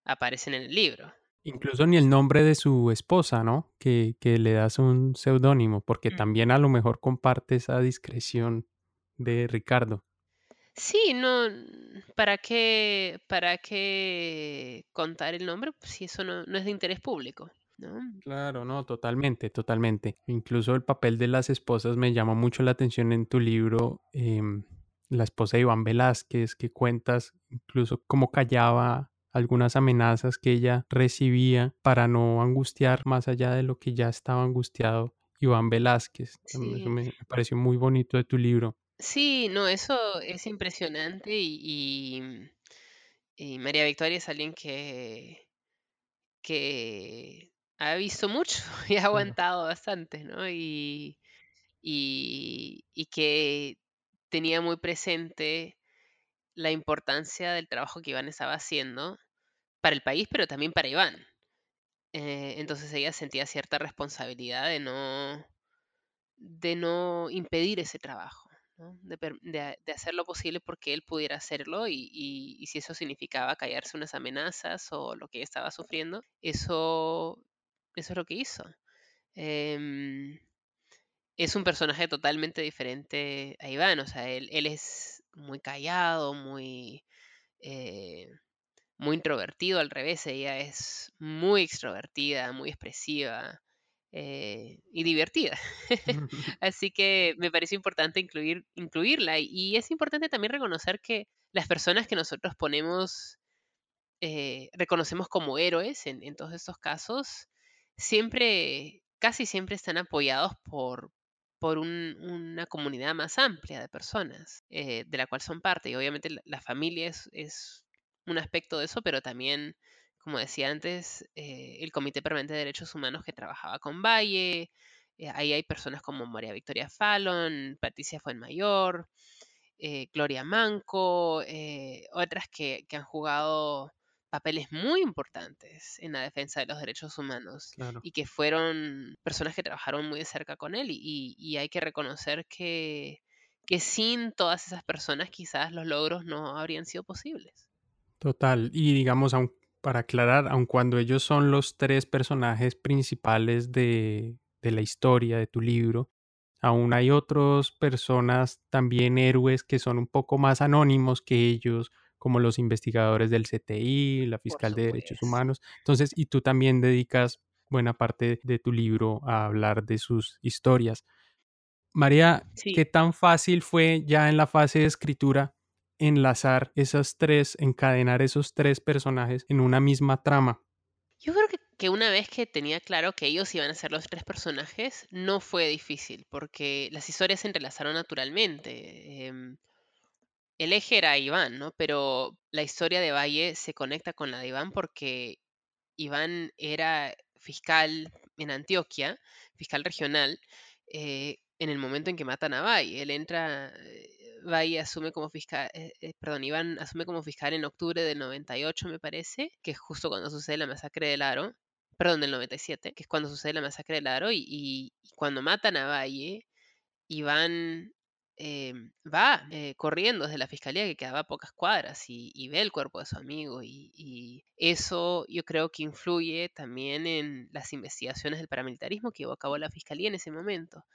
aparecen en el libro. Incluso ni el nombre de su esposa, ¿no? Que, que le das un seudónimo, porque mm. también a lo mejor comparte esa discreción de Ricardo. Sí, no, ¿para qué, para qué contar el nombre pues, si eso no, es de interés público? ¿no? Claro, no, totalmente, totalmente. Incluso el papel de las esposas me llamó mucho la atención en tu libro, em, la esposa de Iván Velázquez, que cuentas incluso cómo callaba algunas amenazas que ella recibía para no angustiar más allá de lo que ya estaba angustiado Iván Velázquez. Eso me pareció muy bonito de tu libro. Sí, no, eso es impresionante y, y, María Victoria es alguien que, que ha visto mucho y ha aguantado bastante, ¿no? Y, y, y que tenía muy presente la importancia del trabajo que Iván estaba haciendo para el país, pero también para Iván. Eh, entonces ella sentía cierta responsabilidad de no, de no impedir ese trabajo de, hacer lo posible porque él pudiera hacerlo y, si eso significaba callarse unas amenazas o lo que estaba sufriendo, eso, eso es lo que hizo. Em, es un personaje totalmente diferente a Iván, o sea, él, es muy callado, muy, eh, muy introvertido, al revés, ella es muy extrovertida, muy expresiva. Eh, y divertida. Así que me pareció importante incluir, incluirla y es importante también reconocer que las personas que nosotros ponemos, eh, reconocemos como héroes en, todos estos casos, siempre, casi siempre están apoyados por, por una comunidad más amplia de personas eh, de la cual son parte. Y obviamente la, familia es, es, un aspecto de eso, pero también como decía antes, eh, el Comité Permanente de Derechos Humanos que trabajaba con Valle. Eh, ahí hay personas como María Victoria Fallon, Patricia Fuenmayor, eh, Gloria Manco, otras que, han jugado papeles muy importantes en la defensa de los derechos humanos y que fueron personas que trabajaron muy de cerca con él y, hay que reconocer que, que sin todas esas personas quizás los logros no habrían sido posibles. Total, y digamos, aunque para aclarar, aun cuando ellos son los tres personajes principales de, la historia de tu libro, aún hay otras personas también héroes que son un poco más anónimos que ellos, como los investigadores del CTI, la fiscal de derechos humanos. Entonces, y tú también dedicas buena parte de tu libro a hablar de sus historias. María, ¿qué tan fácil fue ya en la fase de escritura enlazar esas tres, encadenar esos tres personajes en una misma trama? Yo creo que, una vez que tenía claro que ellos iban a ser los tres personajes, no fue difícil, porque las historias se entrelazaron naturalmente. Em, el eje era Iván, ¿no? Pero la historia de Valle se conecta con la de Iván porque Iván era fiscal en Antioquia, fiscal regional, eh, en el momento en que matan a Valle. Él entra, eh, Valle asume como fiscal, eh, perdón, Iván asume como fiscal en octubre del 98, me parece, que es justo cuando sucede la masacre del Aro, perdón, del 97, que es cuando sucede la masacre del Aro, y, y cuando matan a Valle, Iván Em, va eh, corriendo desde la fiscalía que quedaba a pocas cuadras y, ve el cuerpo de su amigo y, eso yo creo que influye también en las investigaciones del paramilitarismo que llevó a cabo la fiscalía en ese momento.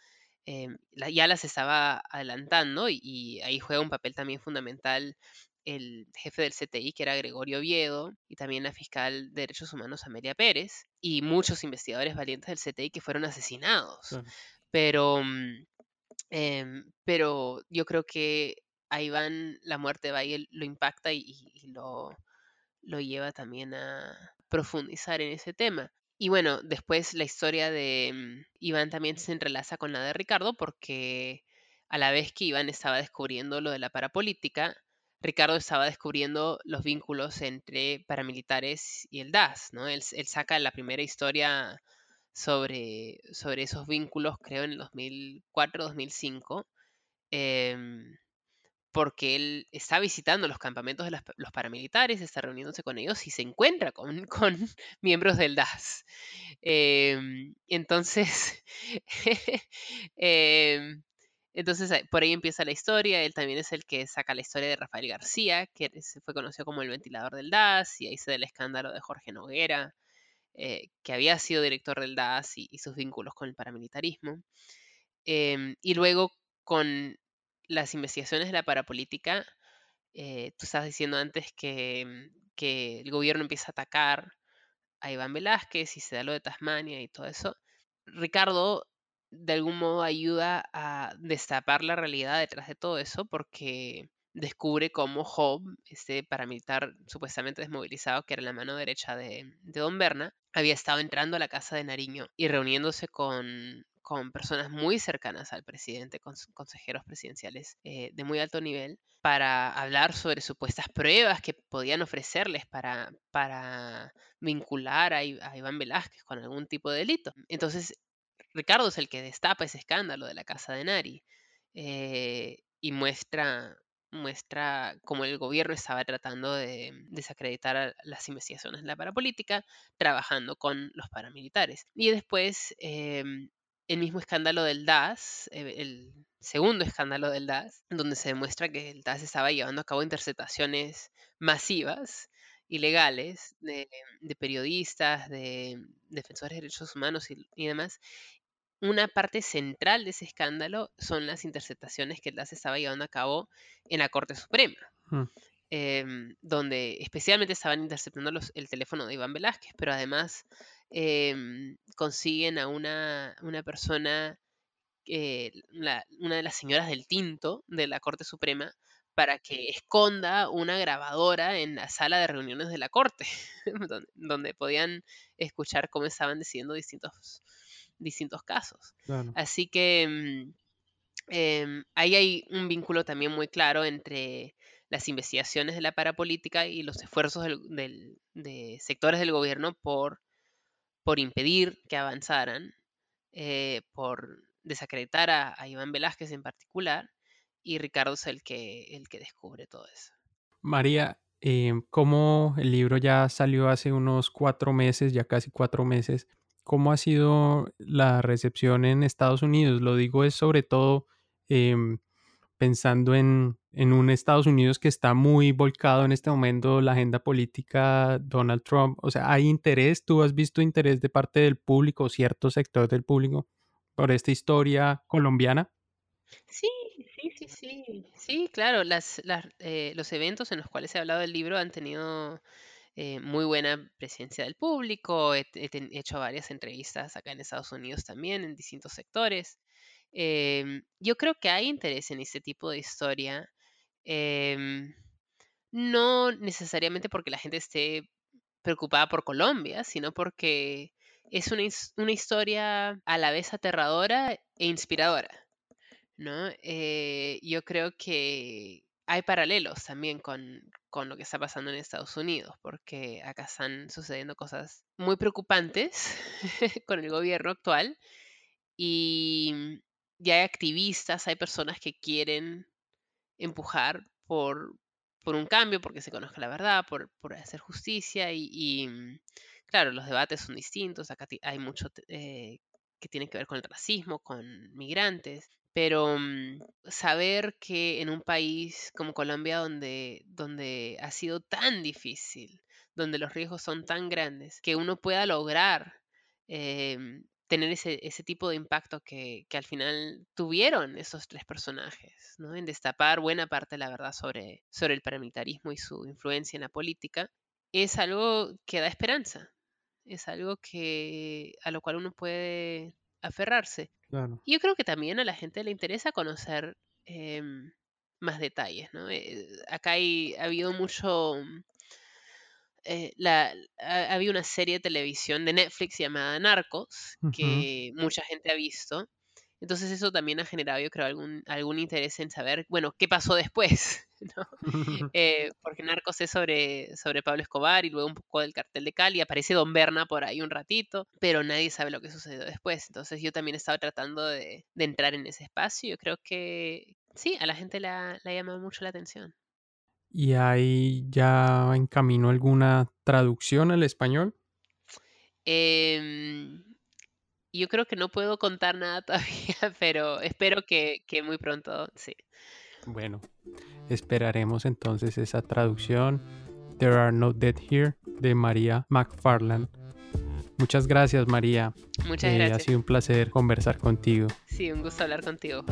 Em, ya las estaba adelantando y, ahí juega un papel también fundamental el jefe del CTI, que era Gregorio Oviedo, y también la fiscal de Derechos Humanos Amelia Pérez, y muchos investigadores valientes del CTI que fueron asesinados. Pero mm, Em, pero yo creo que a Iván la muerte de Bayer lo impacta y, lo, lo lleva también a profundizar en ese tema. Y bueno, después la historia de mm, Iván también se entrelaza con la de Ricardo porque a la vez que Iván estaba descubriendo lo de la parapolítica, Ricardo estaba descubriendo los vínculos entre paramilitares y el DAS, ¿no? Él, él saca la primera historia sobre, sobre esos vínculos, creo, en el 2004-2005, em, porque él está visitando los campamentos de los paramilitares, está reuniéndose con ellos y se encuentra con, con miembros del DAS. Em, entonces, em, entonces, por ahí empieza la historia. Él también es el que saca la historia de Rafael García, que fue conocido como el ventilador del DAS, y ahí se da el escándalo de Jorge Noguera, eh, que había sido director del DAS y, sus vínculos con el paramilitarismo. Em, y luego con las investigaciones de la parapolítica, eh, tú estabas diciendo antes que, mm, que, el gobierno empieza a atacar a Iván Velázquez y se da lo de Tasmania y todo eso. Ricardo de algún modo ayuda a destapar la realidad detrás de todo eso porque descubre cómo Job, este paramilitar supuestamente desmovilizado, que era la mano derecha de, Don Berna, había estado entrando a la casa de Nariño y reuniéndose con, personas muy cercanas al presidente, con consejeros presidenciales eh, de muy alto nivel, para hablar sobre supuestas pruebas que podían ofrecerles para, para vincular a, Iván Velázquez con algún tipo de delito. Entonces, Ricardo es el que destapa ese escándalo de la casa de Nari eh, y muestra muestra cómo el gobierno estaba tratando de desacreditar las investigaciones de la parapolítica, trabajando con los paramilitares. Y después, em, el mismo escándalo del DAS, eh, el segundo escándalo del DAS, donde se demuestra que el DAS estaba llevando a cabo interceptaciones masivas, ilegales, de, periodistas, de defensores de derechos humanos y demás, una parte central de ese escándalo son las interceptaciones que el se estaba llevando a cabo en la Corte Suprema, mm. Em, donde especialmente estaban interceptando el teléfono de Iván Velázquez, pero además em, consiguen a una, persona, eh, una de las señoras del tinto de la Corte Suprema, para que esconda una grabadora en la sala de reuniones de la Corte, donde podían escuchar cómo estaban decidiendo distintos distintos casos. Así que em, ahí hay un vínculo también muy claro entre las investigaciones de la parapolítica y los esfuerzos de sectores del gobierno por, por impedir que avanzaran, eh, por desacreditar a, Iván Velázquez en particular, y Ricardo es el que, el que descubre todo eso. María, eh, como el libro ya salió hace unos cuatro meses, ya casi cuatro meses, ¿Cómo ha sido la recepción en Estados Unidos? Lo digo es sobre todo em, pensando en, un Estados Unidos que está muy volcado en este momento la agenda política Donald Trump. O sea, ¿hay interés? ¿Tú has visto interés de parte del público, cierto sector del público, por esta historia colombiana? Sí, sí, sí, sí. Sí, claro, las, eh, los eventos en los cuales ha hablado del libro han tenido eh, muy buena presencia del público, he, hecho varias entrevistas acá en Estados Unidos también, en distintos sectores. Em, yo creo que hay interés en este tipo de historia, em, no necesariamente porque la gente esté preocupada por Colombia, sino porque es una, una historia a la vez aterradora e inspiradora. ¿no? Eh, yo creo que hay paralelos también con, con, lo que está pasando en Estados Unidos, porque acá están sucediendo cosas muy preocupantes con el gobierno actual y, ya hay activistas, hay personas que quieren empujar por, por un cambio, porque se conozca la verdad, por, por hacer justicia y, mm, claro, los debates son distintos, acá hay mucho eh, que tiene que ver con el racismo, con migrantes, pero mm, saber que en un país como Colombia, donde, donde ha sido tan difícil, donde los riesgos son tan grandes, que uno pueda lograr em, tener ese, ese, tipo de impacto que, que, al final tuvieron esos tres personajes, ¿no? en destapar buena parte de la verdad sobre, sobre el paramilitarismo y su influencia en la política, es algo que da esperanza, es algo que, a lo cual uno puede aferrarse. Y yo creo que también a la gente le interesa conocer em, más detalles, ¿no? Eh, acá hay, ha habido mucho... Eh, la, ha, habido una serie de televisión de Netflix llamada Narcos, que mucha gente ha visto, entonces eso también ha generado, yo creo, algún, algún interés en saber, bueno, qué pasó después, ¿no? Eh, porque Narcos es sobre, sobre Pablo Escobar y luego un poco del cartel de Cali, aparece Don Berna por ahí un ratito, pero nadie sabe lo que sucedió después. Entonces yo también he estado tratando de, entrar en ese espacio. Yo creo que sí, a la gente le ha, llamado mucho la atención. ¿Y hay ya en camino alguna traducción al español? Eh, yo creo que no puedo contar nada todavía, pero espero que, muy pronto sí. Bueno, esperaremos entonces esa traducción. There Are No Dead Here de María McFarland. Muchas gracias, María. Muchas eh, gracias. Ha sido un placer conversar contigo. Sí, un gusto hablar contigo.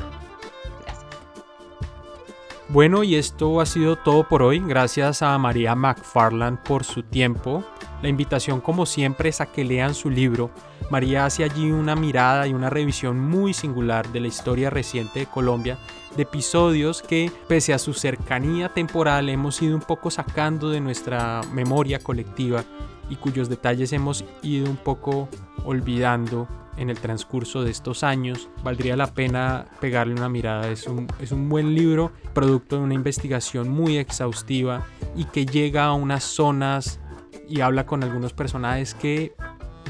Bueno, y esto ha sido todo por hoy. Gracias a María McFarland por su tiempo. La invitación, como siempre, es a que lean su libro María hace allí una mirada y una revisión muy singular de la historia reciente de Colombia, de episodios que, pese a su cercanía temporal, hemos ido un poco sacando de nuestra memoria colectiva y cuyos detalles hemos ido un poco olvidando en el transcurso de estos años. Valdría la pena pegarle una mirada. Es un, es un buen libro, producto de una investigación muy exhaustiva y que llega a unas zonas y habla con algunos personajes que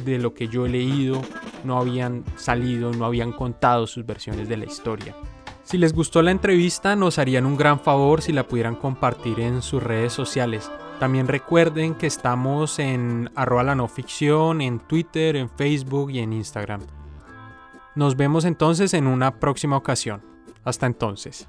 de lo que yo he leído no habían salido, no habían contado sus versiones de la historia. Si les gustó la entrevista, nos harían un gran favor si la pudieran compartir en sus redes sociales. También recuerden que estamos en arroba la no ficción, en Twitter, en Facebook y en Instagram. Nos vemos entonces en una próxima ocasión. Hasta entonces.